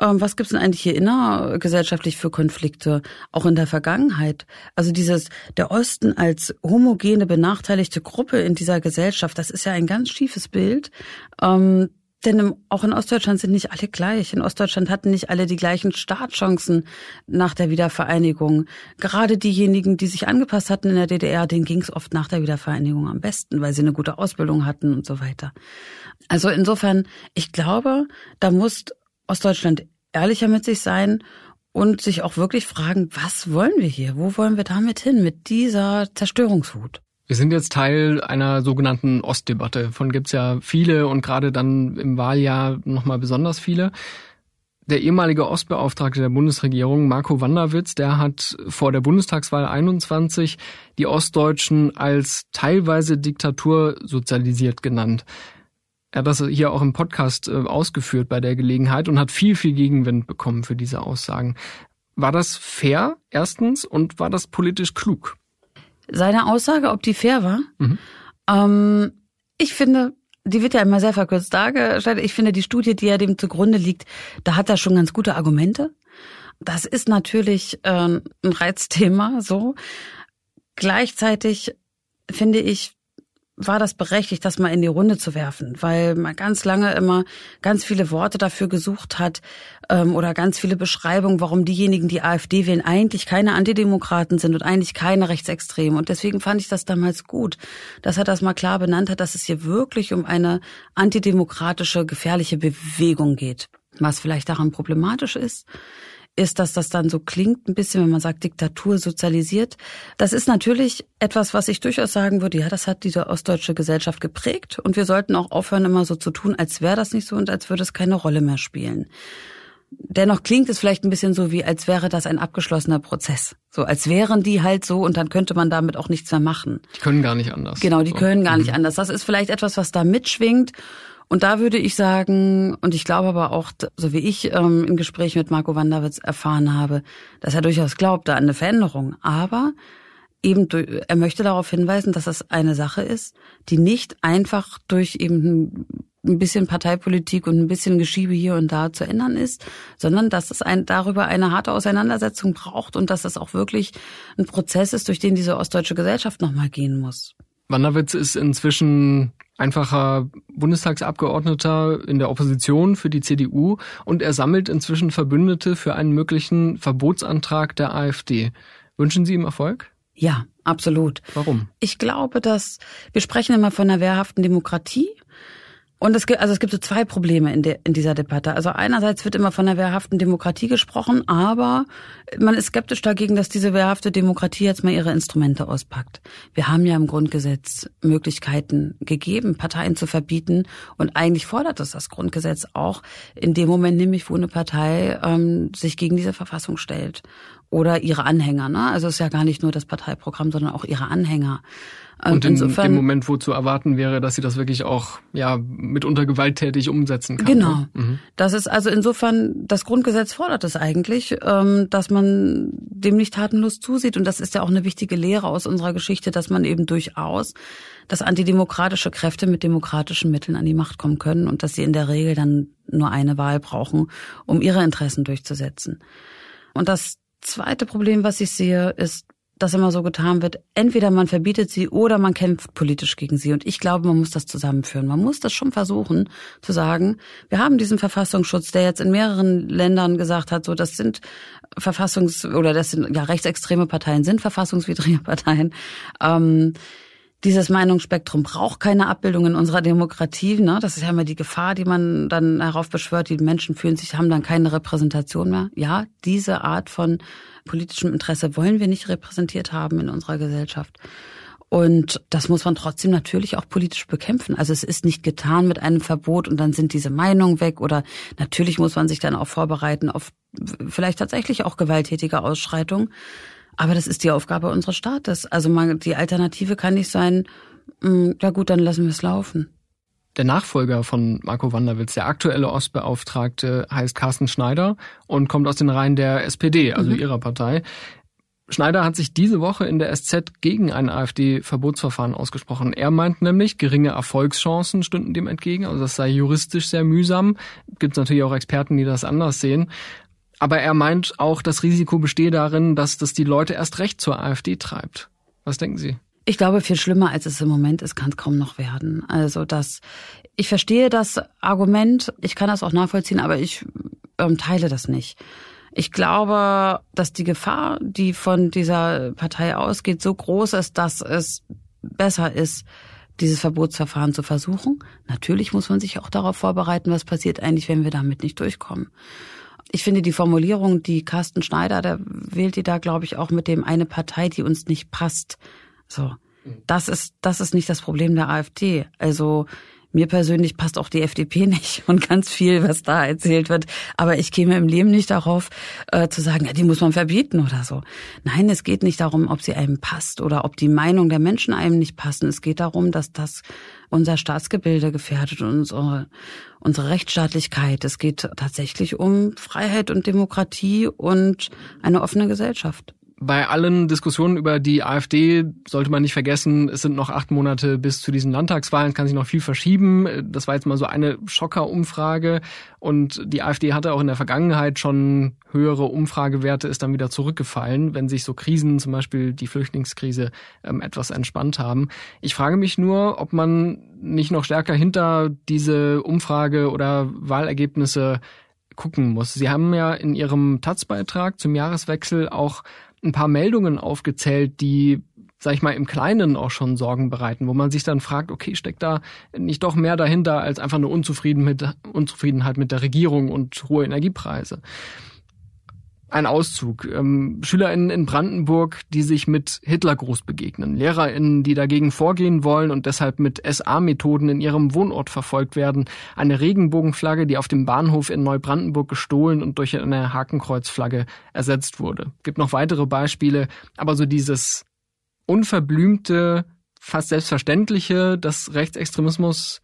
ähm, was gibt's denn eigentlich hier innergesellschaftlich für Konflikte, auch in der Vergangenheit? Also dieses, der Osten als homogene, benachteiligte Gruppe in dieser Gesellschaft, das ist ja ein ganz schiefes Bild. Ähm, denn auch in Ostdeutschland sind nicht alle gleich. In Ostdeutschland hatten nicht alle die gleichen Startchancen nach der Wiedervereinigung. Gerade diejenigen, die sich angepasst hatten in der DDR, denen ging es oft nach der Wiedervereinigung am besten, weil sie eine gute Ausbildung hatten und so weiter. Also insofern, ich glaube, da muss Ostdeutschland ehrlicher mit sich sein und sich auch wirklich fragen, was wollen wir hier? Wo wollen wir damit hin mit dieser Zerstörungswut? Wir sind jetzt Teil einer sogenannten Ostdebatte. Von gibt's ja viele und gerade dann im Wahljahr nochmal besonders viele. Der ehemalige Ostbeauftragte der Bundesregierung, Marco Wanderwitz, der hat vor der Bundestagswahl 21 die Ostdeutschen als teilweise Diktatur sozialisiert genannt. Er hat das hier auch im Podcast äh, ausgeführt bei der Gelegenheit und hat viel, viel Gegenwind bekommen für diese Aussagen. War das fair, erstens, und war das politisch klug? Seine Aussage, ob die fair war. Mhm. Ähm, ich finde, die wird ja immer sehr verkürzt dargestellt. Ich finde, die Studie, die ja dem zugrunde liegt, da hat er schon ganz gute Argumente. Das ist natürlich äh, ein Reizthema, so. Gleichzeitig finde ich, war das berechtigt, das mal in die Runde zu werfen, weil man ganz lange immer ganz viele Worte dafür gesucht hat ähm, oder ganz viele Beschreibungen, warum diejenigen, die AfD wählen, eigentlich keine Antidemokraten sind und eigentlich keine Rechtsextremen. Und deswegen fand ich das damals gut, dass er das mal klar benannt hat, dass es hier wirklich um eine antidemokratische, gefährliche Bewegung geht. Was vielleicht daran problematisch ist, ist, dass das dann so klingt, ein bisschen, wenn man sagt, Diktatur sozialisiert. Das ist natürlich etwas, was ich durchaus sagen würde, ja, das hat diese ostdeutsche Gesellschaft geprägt und wir sollten auch aufhören, immer so zu tun, als wäre das nicht so und als würde es keine Rolle mehr spielen. Dennoch klingt es vielleicht ein bisschen so, wie als wäre das ein abgeschlossener Prozess. So als wären die halt so und dann könnte man damit auch nichts mehr machen. Die können gar nicht anders. Genau, die so. können gar nicht mhm. anders. Das ist vielleicht etwas, was da mitschwingt und da würde ich sagen, und ich glaube aber auch, so wie ich ähm, im Gespräch mit Marco Wanderwitz erfahren habe, dass er durchaus glaubt da an eine Veränderung. Aber eben, er möchte darauf hinweisen, dass das eine Sache ist, die nicht einfach durch eben ein bisschen Parteipolitik und ein bisschen Geschiebe hier und da zu ändern ist, sondern dass es ein, darüber eine harte Auseinandersetzung braucht und dass das auch wirklich ein Prozess ist, durch den diese ostdeutsche Gesellschaft nochmal gehen muss. Wanderwitz ist inzwischen einfacher Bundestagsabgeordneter in der Opposition für die CDU und er sammelt inzwischen Verbündete für einen möglichen Verbotsantrag der AfD. Wünschen Sie ihm Erfolg? Ja, absolut. Warum? Ich glaube, dass wir sprechen immer von einer wehrhaften Demokratie und es gibt, also es gibt so zwei Probleme in, der, in dieser Debatte. Also einerseits wird immer von der wehrhaften Demokratie gesprochen, aber man ist skeptisch dagegen, dass diese wehrhafte Demokratie jetzt mal ihre Instrumente auspackt. Wir haben ja im Grundgesetz Möglichkeiten gegeben, Parteien zu verbieten. Und eigentlich fordert es das Grundgesetz auch in dem Moment nämlich, wo eine Partei ähm, sich gegen diese Verfassung stellt. Oder ihre Anhänger. Ne? Also es ist ja gar nicht nur das Parteiprogramm, sondern auch ihre Anhänger. Ähm, und in, Insofern, im Moment, wo zu erwarten wäre, dass sie das wirklich auch ja mitunter gewalttätig umsetzen kann. Genau. Ne? Mhm. Das ist also insofern, das Grundgesetz fordert es eigentlich, ähm, dass man dem nicht tatenlos zusieht. Und das ist ja auch eine wichtige Lehre aus unserer Geschichte, dass man eben durchaus, dass antidemokratische Kräfte mit demokratischen Mitteln an die Macht kommen können und dass sie in der Regel dann nur eine Wahl brauchen, um ihre Interessen durchzusetzen. Und das zweite Problem, was ich sehe, ist, dass immer so getan wird, entweder man verbietet sie oder man kämpft politisch gegen sie. Und ich glaube, man muss das zusammenführen. Man muss das schon versuchen zu sagen, wir haben diesen Verfassungsschutz, der jetzt in mehreren Ländern gesagt hat, so das sind Verfassungs- oder das sind ja rechtsextreme Parteien, sind verfassungswidrige Parteien. Ähm, dieses Meinungsspektrum braucht keine Abbildung in unserer Demokratie. Ne? Das ist ja immer die Gefahr, die man dann heraufbeschwört. Die Menschen fühlen sich, haben dann keine Repräsentation mehr. Ja, diese Art von politischem Interesse wollen wir nicht repräsentiert haben in unserer Gesellschaft. Und das muss man trotzdem natürlich auch politisch bekämpfen. Also es ist nicht getan mit einem Verbot und dann sind diese Meinungen weg oder natürlich muss man sich dann auch vorbereiten auf vielleicht tatsächlich auch gewalttätige Ausschreitungen. Aber das ist die Aufgabe unseres Staates. Also man, die Alternative kann nicht sein, mm, ja gut, dann lassen wir es laufen. Der Nachfolger von Marco Wanderwitz, der aktuelle Ostbeauftragte, heißt Carsten Schneider und kommt aus den Reihen der SPD, also mhm. ihrer Partei. Schneider hat sich diese Woche in der SZ gegen ein AfD-Verbotsverfahren ausgesprochen. Er meint nämlich, geringe Erfolgschancen stünden dem entgegen, also das sei juristisch sehr mühsam. Gibt es natürlich auch Experten, die das anders sehen. Aber er meint auch, das Risiko bestehe darin, dass das die Leute erst recht zur AfD treibt. Was denken Sie? Ich glaube, viel schlimmer als es im Moment ist, kann es kaum noch werden. Also das, ich verstehe das Argument, ich kann das auch nachvollziehen, aber ich ähm, teile das nicht. Ich glaube, dass die Gefahr, die von dieser Partei ausgeht, so groß ist, dass es besser ist, dieses Verbotsverfahren zu versuchen. Natürlich muss man sich auch darauf vorbereiten, was passiert eigentlich, wenn wir damit nicht durchkommen ich finde die Formulierung, die Carsten Schneider, der wählt die da, glaube ich, auch mit dem eine Partei, die uns nicht passt. So. Das ist, das ist nicht das Problem der AfD. Also, mir persönlich passt auch die FDP nicht und ganz viel, was da erzählt wird. Aber ich käme im Leben nicht darauf, äh, zu sagen, ja, die muss man verbieten oder so. Nein, es geht nicht darum, ob sie einem passt oder ob die Meinung der Menschen einem nicht passen. Es geht darum, dass das unser Staatsgebilde gefährdet und unsere, unsere Rechtsstaatlichkeit. Es geht tatsächlich um Freiheit und Demokratie und eine offene Gesellschaft bei allen Diskussionen über die AfD sollte man nicht vergessen, es sind noch acht Monate bis zu diesen Landtagswahlen, kann sich noch viel verschieben. Das war jetzt mal so eine Schocker-Umfrage und die AfD hatte auch in der Vergangenheit schon höhere Umfragewerte, ist dann wieder zurückgefallen, wenn sich so Krisen, zum Beispiel die Flüchtlingskrise, ähm, etwas entspannt haben. Ich frage mich nur, ob man nicht noch stärker hinter diese Umfrage oder Wahlergebnisse gucken muss. Sie haben ja in Ihrem Taz-Beitrag zum Jahreswechsel auch ein paar Meldungen aufgezählt, die sag ich mal, im Kleinen auch schon Sorgen bereiten, wo man sich dann fragt, okay, steckt da nicht doch mehr dahinter als einfach eine Unzufriedenheit mit der Regierung und hohe Energiepreise? Ein Auszug. Ähm, SchülerInnen in Brandenburg, die sich mit Hitlergruß begegnen. LehrerInnen, die dagegen vorgehen wollen und deshalb mit SA-Methoden in ihrem Wohnort verfolgt werden. Eine Regenbogenflagge, die auf dem Bahnhof in Neubrandenburg gestohlen und durch eine Hakenkreuzflagge ersetzt wurde. Gibt noch weitere Beispiele, aber so dieses unverblümte, fast selbstverständliche, dass Rechtsextremismus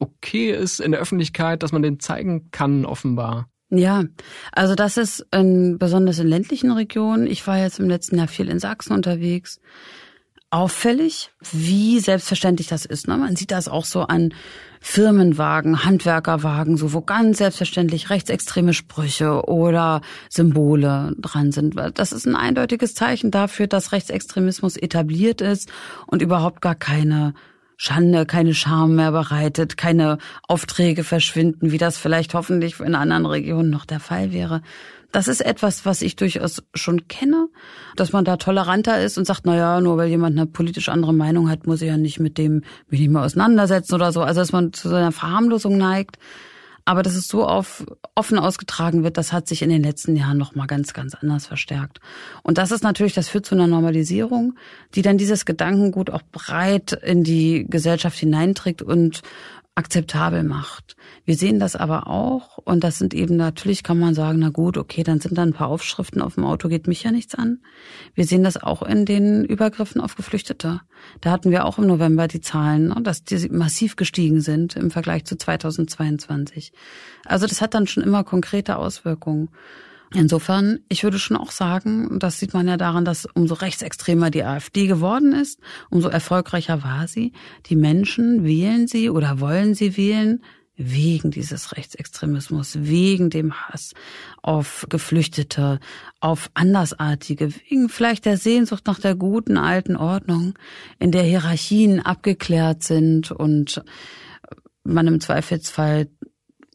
okay ist in der Öffentlichkeit, dass man den zeigen kann, offenbar. Ja, also das ist in, besonders in ländlichen Regionen. Ich war jetzt im letzten Jahr viel in Sachsen unterwegs. Auffällig, wie selbstverständlich das ist. Ne? Man sieht das auch so an Firmenwagen, Handwerkerwagen, so wo ganz selbstverständlich rechtsextreme Sprüche oder Symbole dran sind. Das ist ein eindeutiges Zeichen dafür, dass Rechtsextremismus etabliert ist und überhaupt gar keine Schande, keine Scham mehr bereitet, keine Aufträge verschwinden, wie das vielleicht hoffentlich in anderen Regionen noch der Fall wäre. Das ist etwas, was ich durchaus schon kenne, dass man da toleranter ist und sagt, na ja, nur weil jemand eine politisch andere Meinung hat, muss ich ja nicht mit dem mich nicht mehr auseinandersetzen oder so. Also, dass man zu so einer Verharmlosung neigt. Aber dass es so auf, offen ausgetragen wird, das hat sich in den letzten Jahren noch mal ganz, ganz anders verstärkt. Und das ist natürlich, das führt zu einer Normalisierung, die dann dieses Gedankengut auch breit in die Gesellschaft hineinträgt und akzeptabel macht. Wir sehen das aber auch und das sind eben natürlich kann man sagen, na gut, okay, dann sind da ein paar Aufschriften auf dem Auto, geht mich ja nichts an. Wir sehen das auch in den Übergriffen auf Geflüchtete. Da hatten wir auch im November die Zahlen, ne, dass die massiv gestiegen sind im Vergleich zu 2022. Also das hat dann schon immer konkrete Auswirkungen. Insofern, ich würde schon auch sagen, das sieht man ja daran, dass umso rechtsextremer die AfD geworden ist, umso erfolgreicher war sie. Die Menschen wählen sie oder wollen sie wählen wegen dieses Rechtsextremismus, wegen dem Hass auf Geflüchtete, auf Andersartige, wegen vielleicht der Sehnsucht nach der guten alten Ordnung, in der Hierarchien abgeklärt sind und man im Zweifelsfall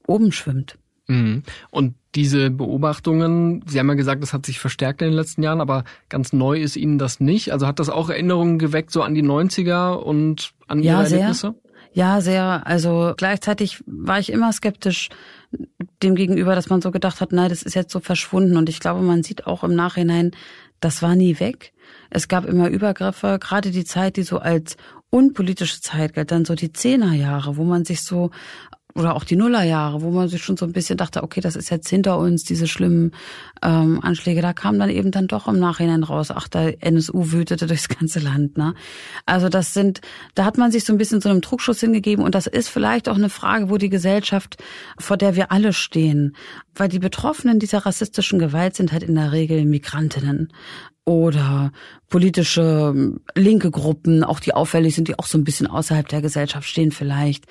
oben schwimmt. Mhm. Und diese Beobachtungen, Sie haben ja gesagt, das hat sich verstärkt in den letzten Jahren, aber ganz neu ist Ihnen das nicht. Also hat das auch Erinnerungen geweckt so an die 90er und an ja, Ihre Erlebnisse? Sehr. Ja, sehr. Also gleichzeitig war ich immer skeptisch dem gegenüber, dass man so gedacht hat, nein, das ist jetzt so verschwunden. Und ich glaube, man sieht auch im Nachhinein, das war nie weg. Es gab immer Übergriffe, gerade die Zeit, die so als unpolitische Zeit galt, dann so die Zehnerjahre, wo man sich so oder auch die Nullerjahre, wo man sich schon so ein bisschen dachte, okay, das ist jetzt hinter uns, diese schlimmen ähm, Anschläge, da kam dann eben dann doch im Nachhinein raus, ach, der NSU wütete durchs ganze Land. Ne? Also das sind, da hat man sich so ein bisschen so einem Druckschuss hingegeben und das ist vielleicht auch eine Frage, wo die Gesellschaft, vor der wir alle stehen, weil die Betroffenen dieser rassistischen Gewalt sind halt in der Regel Migrantinnen oder politische ähm, linke Gruppen, auch die auffällig sind, die auch so ein bisschen außerhalb der Gesellschaft stehen vielleicht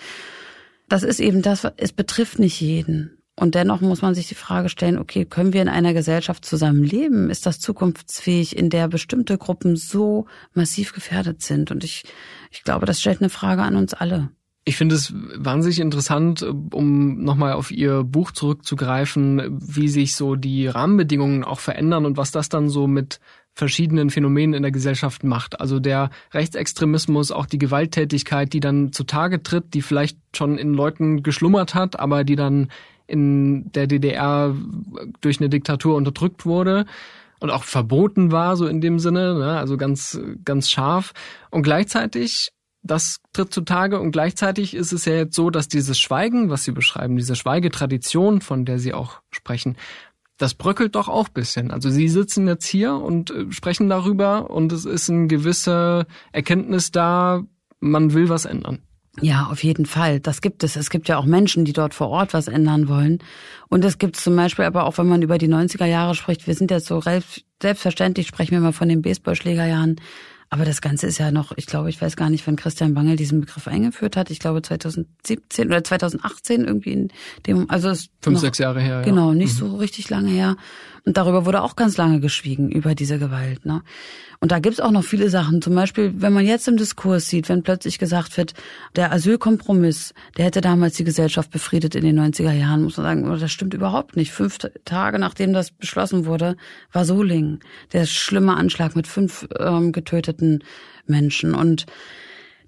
das ist eben das, es betrifft nicht jeden. Und dennoch muss man sich die Frage stellen, okay, können wir in einer Gesellschaft zusammen leben? Ist das zukunftsfähig, in der bestimmte Gruppen so massiv gefährdet sind? Und ich, ich glaube, das stellt eine Frage an uns alle. Ich finde es wahnsinnig interessant, um nochmal auf Ihr Buch zurückzugreifen, wie sich so die Rahmenbedingungen auch verändern und was das dann so mit verschiedenen Phänomenen in der Gesellschaft macht. Also der Rechtsextremismus, auch die Gewalttätigkeit, die dann zutage tritt, die vielleicht schon in Leuten geschlummert hat, aber die dann in der DDR durch eine Diktatur unterdrückt wurde und auch verboten war, so in dem Sinne, ne? also ganz, ganz scharf. Und gleichzeitig das tritt zutage und gleichzeitig ist es ja jetzt so, dass dieses Schweigen, was Sie beschreiben, diese Schweigetradition, von der Sie auch sprechen, das bröckelt doch auch bisschen. Also Sie sitzen jetzt hier und äh, sprechen darüber und es ist eine gewisse Erkenntnis da, man will was ändern. Ja, auf jeden Fall. Das gibt es. Es gibt ja auch Menschen, die dort vor Ort was ändern wollen. Und es gibt zum Beispiel aber auch, wenn man über die 90er Jahre spricht, wir sind jetzt so selbstverständlich, sprechen wir mal von den Baseballschlägerjahren, aber das Ganze ist ja noch, ich glaube, ich weiß gar nicht, wann Christian Bangel diesen Begriff eingeführt hat. Ich glaube 2017 oder 2018 irgendwie in dem, also es fünf, sechs Jahre her. Ja. Genau, nicht mhm. so richtig lange her. Und darüber wurde auch ganz lange geschwiegen über diese Gewalt. Ne? Und da gibt's auch noch viele Sachen. Zum Beispiel, wenn man jetzt im Diskurs sieht, wenn plötzlich gesagt wird, der Asylkompromiss, der hätte damals die Gesellschaft befriedet in den 90er Jahren, muss man sagen, oh, das stimmt überhaupt nicht. Fünf Tage nachdem das beschlossen wurde, war Solingen der schlimme Anschlag mit fünf ähm, getöteten Menschen. Und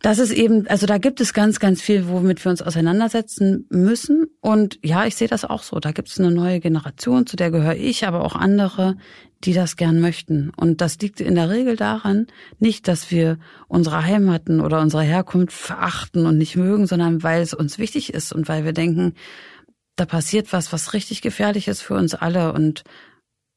das ist eben, also da gibt es ganz, ganz viel, womit wir uns auseinandersetzen müssen. Und ja, ich sehe das auch so. Da gibt es eine neue Generation, zu der gehöre ich, aber auch andere, die das gern möchten. Und das liegt in der Regel daran, nicht, dass wir unsere Heimaten oder unsere Herkunft verachten und nicht mögen, sondern weil es uns wichtig ist und weil wir denken, da passiert was, was richtig gefährlich ist für uns alle und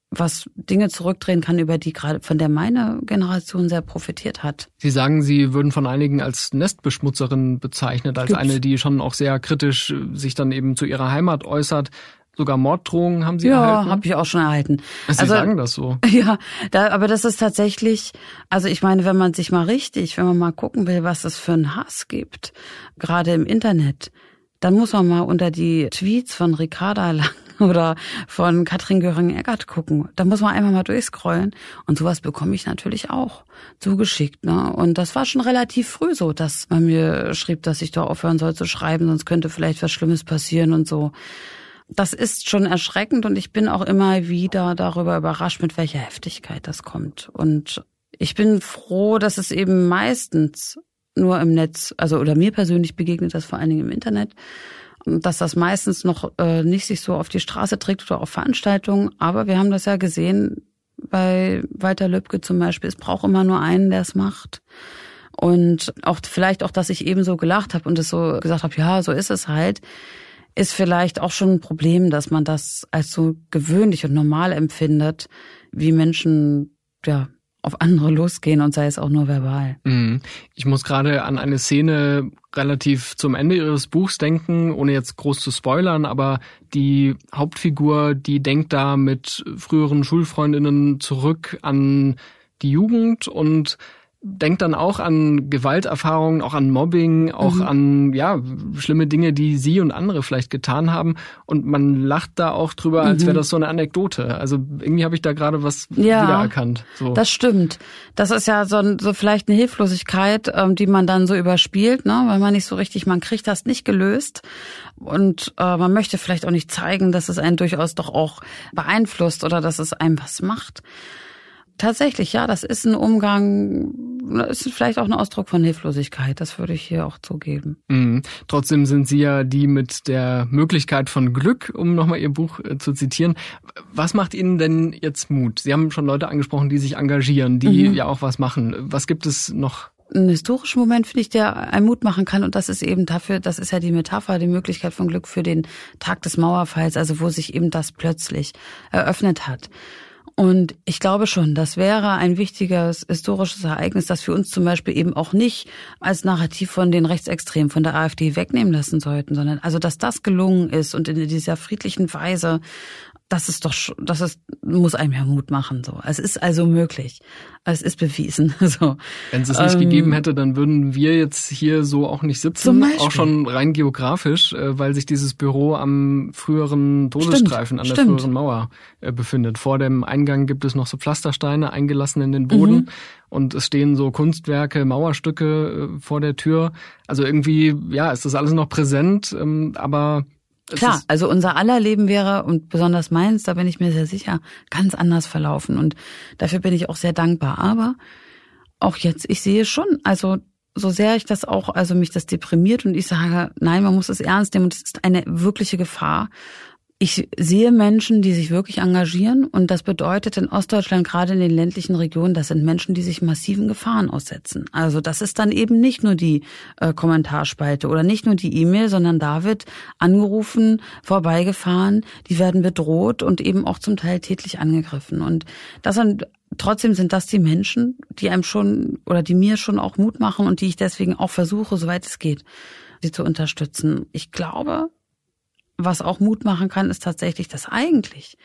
was Dinge zurückdrehen kann, über die gerade von der meine Generation sehr profitiert hat. Sie sagen, Sie würden von einigen als Nestbeschmutzerin bezeichnet, als Gibt's. eine, die schon auch sehr kritisch äh, sich dann eben zu ihrer Heimat äußert. Sogar Morddrohungen haben Sie ja, erhalten? Ja, habe ich auch schon erhalten. Sie also, sagen das so. Ja, da, aber das ist tatsächlich, also ich meine, wenn man sich mal richtig, wenn man mal gucken will, was es für einen Hass gibt, gerade im Internet, dann muss man mal unter die Tweets von Ricarda Lang oder von Katrin Göring-Eckert gucken. Da muss man einfach mal durchscrollen. Und sowas bekomme ich natürlich auch zugeschickt. Ne? Und das war schon relativ früh so, dass man mir schrieb, dass ich doch aufhören soll zu schreiben, sonst könnte vielleicht was Schlimmes passieren und so. Das ist schon erschreckend und ich bin auch immer wieder darüber überrascht, mit welcher Heftigkeit das kommt. Und ich bin froh, dass es eben meistens nur im Netz, also oder mir persönlich begegnet das vor allen Dingen im Internet, dass das meistens noch äh, nicht sich so auf die Straße trägt oder auf Veranstaltungen. Aber wir haben das ja gesehen bei Walter Lübcke zum Beispiel. Es braucht immer nur einen, der es macht. Und auch vielleicht auch, dass ich eben so gelacht habe und es so gesagt habe, ja, so ist es halt, ist vielleicht auch schon ein Problem, dass man das als so gewöhnlich und normal empfindet, wie Menschen ja auf andere losgehen und sei es auch nur verbal. Mhm. Ich muss gerade an eine Szene relativ zum Ende ihres Buchs denken, ohne jetzt groß zu spoilern, aber die Hauptfigur, die denkt da mit früheren Schulfreundinnen zurück an die Jugend und denkt dann auch an Gewalterfahrungen, auch an Mobbing, auch mhm. an ja schlimme Dinge, die sie und andere vielleicht getan haben. Und man lacht da auch drüber, als wäre mhm. das so eine Anekdote. Also irgendwie habe ich da gerade was ja, wiedererkannt. So. Das stimmt. Das ist ja so, so vielleicht eine Hilflosigkeit, ähm, die man dann so überspielt, ne? weil man nicht so richtig, man kriegt das nicht gelöst. Und äh, man möchte vielleicht auch nicht zeigen, dass es einen durchaus doch auch beeinflusst oder dass es einem was macht. Tatsächlich, ja, das ist ein Umgang, ist vielleicht auch ein Ausdruck von Hilflosigkeit, das würde ich hier auch zugeben. Mhm. Trotzdem sind Sie ja die mit der Möglichkeit von Glück, um nochmal Ihr Buch äh, zu zitieren. Was macht Ihnen denn jetzt Mut? Sie haben schon Leute angesprochen, die sich engagieren, die mhm. ja auch was machen. Was gibt es noch? Ein historischer Moment, finde ich, der einen Mut machen kann. Und das ist eben dafür, das ist ja die Metapher, die Möglichkeit von Glück für den Tag des Mauerfalls, also wo sich eben das plötzlich eröffnet hat. Und ich glaube schon, das wäre ein wichtiges historisches Ereignis, das wir uns zum Beispiel eben auch nicht als Narrativ von den Rechtsextremen, von der AfD wegnehmen lassen sollten, sondern also, dass das gelungen ist und in dieser friedlichen Weise das ist doch, das ist, muss einem ja Mut machen, so. Es ist also möglich. Es ist bewiesen, so. Wenn es es nicht ähm, gegeben hätte, dann würden wir jetzt hier so auch nicht sitzen. Auch schon rein geografisch, äh, weil sich dieses Büro am früheren Todesstreifen, stimmt, an der stimmt. früheren Mauer äh, befindet. Vor dem Eingang gibt es noch so Pflastersteine eingelassen in den Boden. Mhm. Und es stehen so Kunstwerke, Mauerstücke äh, vor der Tür. Also irgendwie, ja, ist das alles noch präsent, ähm, aber Klar, also unser aller Leben wäre und besonders meins, da bin ich mir sehr sicher, ganz anders verlaufen und dafür bin ich auch sehr dankbar. Aber auch jetzt, ich sehe schon, also so sehr ich das auch, also mich das deprimiert und ich sage, nein, man muss es ernst nehmen und es ist eine wirkliche Gefahr ich sehe Menschen, die sich wirklich engagieren und das bedeutet in Ostdeutschland, gerade in den ländlichen Regionen, das sind Menschen, die sich massiven Gefahren aussetzen. Also das ist dann eben nicht nur die äh, Kommentarspalte oder nicht nur die E-Mail, sondern da wird angerufen, vorbeigefahren, die werden bedroht und eben auch zum Teil tätlich angegriffen. Und das sind trotzdem sind das die Menschen, die einem schon oder die mir schon auch Mut machen und die ich deswegen auch versuche, soweit es geht, sie zu unterstützen. Ich glaube, was auch Mut machen kann, ist tatsächlich, dass eigentlich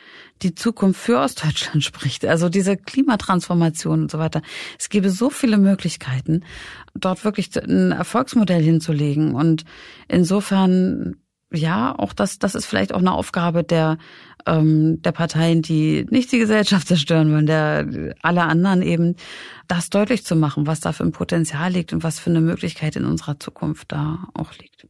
die Zukunft für Ostdeutschland spricht. Also diese Klimatransformation und so weiter. Es gäbe so viele Möglichkeiten, dort wirklich ein Erfolgsmodell hinzulegen. Und insofern, ja, auch das, das ist vielleicht auch eine Aufgabe der, ähm, der Parteien, die nicht die Gesellschaft zerstören wollen, der alle anderen eben, das deutlich zu machen, was da für ein Potenzial liegt und was für eine Möglichkeit in unserer Zukunft da auch liegt.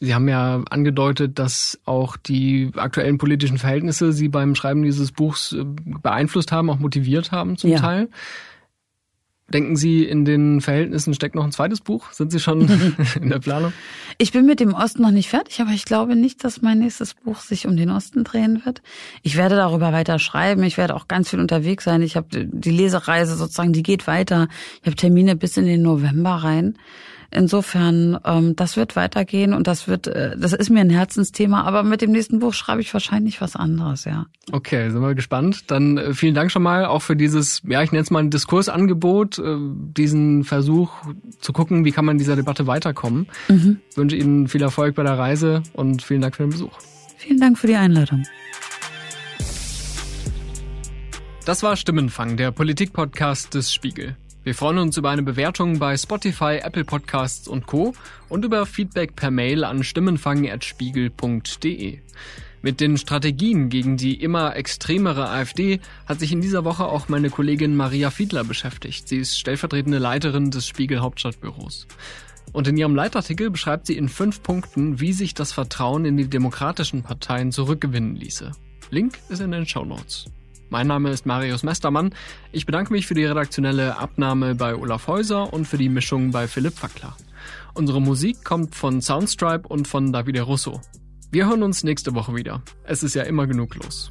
Sie haben ja angedeutet, dass auch die aktuellen politischen Verhältnisse Sie beim Schreiben dieses Buchs äh, beeinflusst haben, auch motiviert haben zum ja. Teil. Denken Sie, in den Verhältnissen steckt noch ein zweites Buch? Sind Sie schon in der Planung? Ich bin mit dem Osten noch nicht fertig, aber ich glaube nicht, dass mein nächstes Buch sich um den Osten drehen wird. Ich werde darüber weiter schreiben. Ich werde auch ganz viel unterwegs sein. Ich habe die Lesereise sozusagen, die geht weiter. Ich habe Termine bis in den November rein. Insofern, ähm, das wird weitergehen und das wird, äh, das ist mir ein Herzensthema, aber mit dem nächsten Buch schreibe ich wahrscheinlich was anderes, ja. Okay, sind wir gespannt. Dann äh, vielen Dank schon mal auch für dieses, ja, ich nenne es mal ein Diskursangebot, äh, diesen Versuch zu gucken, wie kann man in dieser Debatte weiterkommen. Mhm. Ich wünsche Ihnen viel Erfolg bei der Reise und vielen Dank für den Besuch. Vielen Dank für die Einladung. Das war Stimmenfang, der Politikpodcast des Spiegel. Wir freuen uns über eine Bewertung bei Spotify, Apple Podcasts und Co. und über Feedback per Mail an stimmenfang.spiegel.de. Mit den Strategien gegen die immer extremere AfD hat sich in dieser Woche auch meine Kollegin Maria Fiedler beschäftigt. Sie ist stellvertretende Leiterin des Spiegel Hauptstadtbüros. Und in ihrem Leitartikel beschreibt sie in fünf Punkten, wie sich das Vertrauen in die demokratischen Parteien zurückgewinnen ließe. Link ist in den Show Notes. Mein Name ist Marius Mestermann. Ich bedanke mich für die redaktionelle Abnahme bei Olaf Häuser und für die Mischung bei Philipp Fackler. Unsere Musik kommt von Soundstripe und von Davide Russo. Wir hören uns nächste Woche wieder. Es ist ja immer genug los.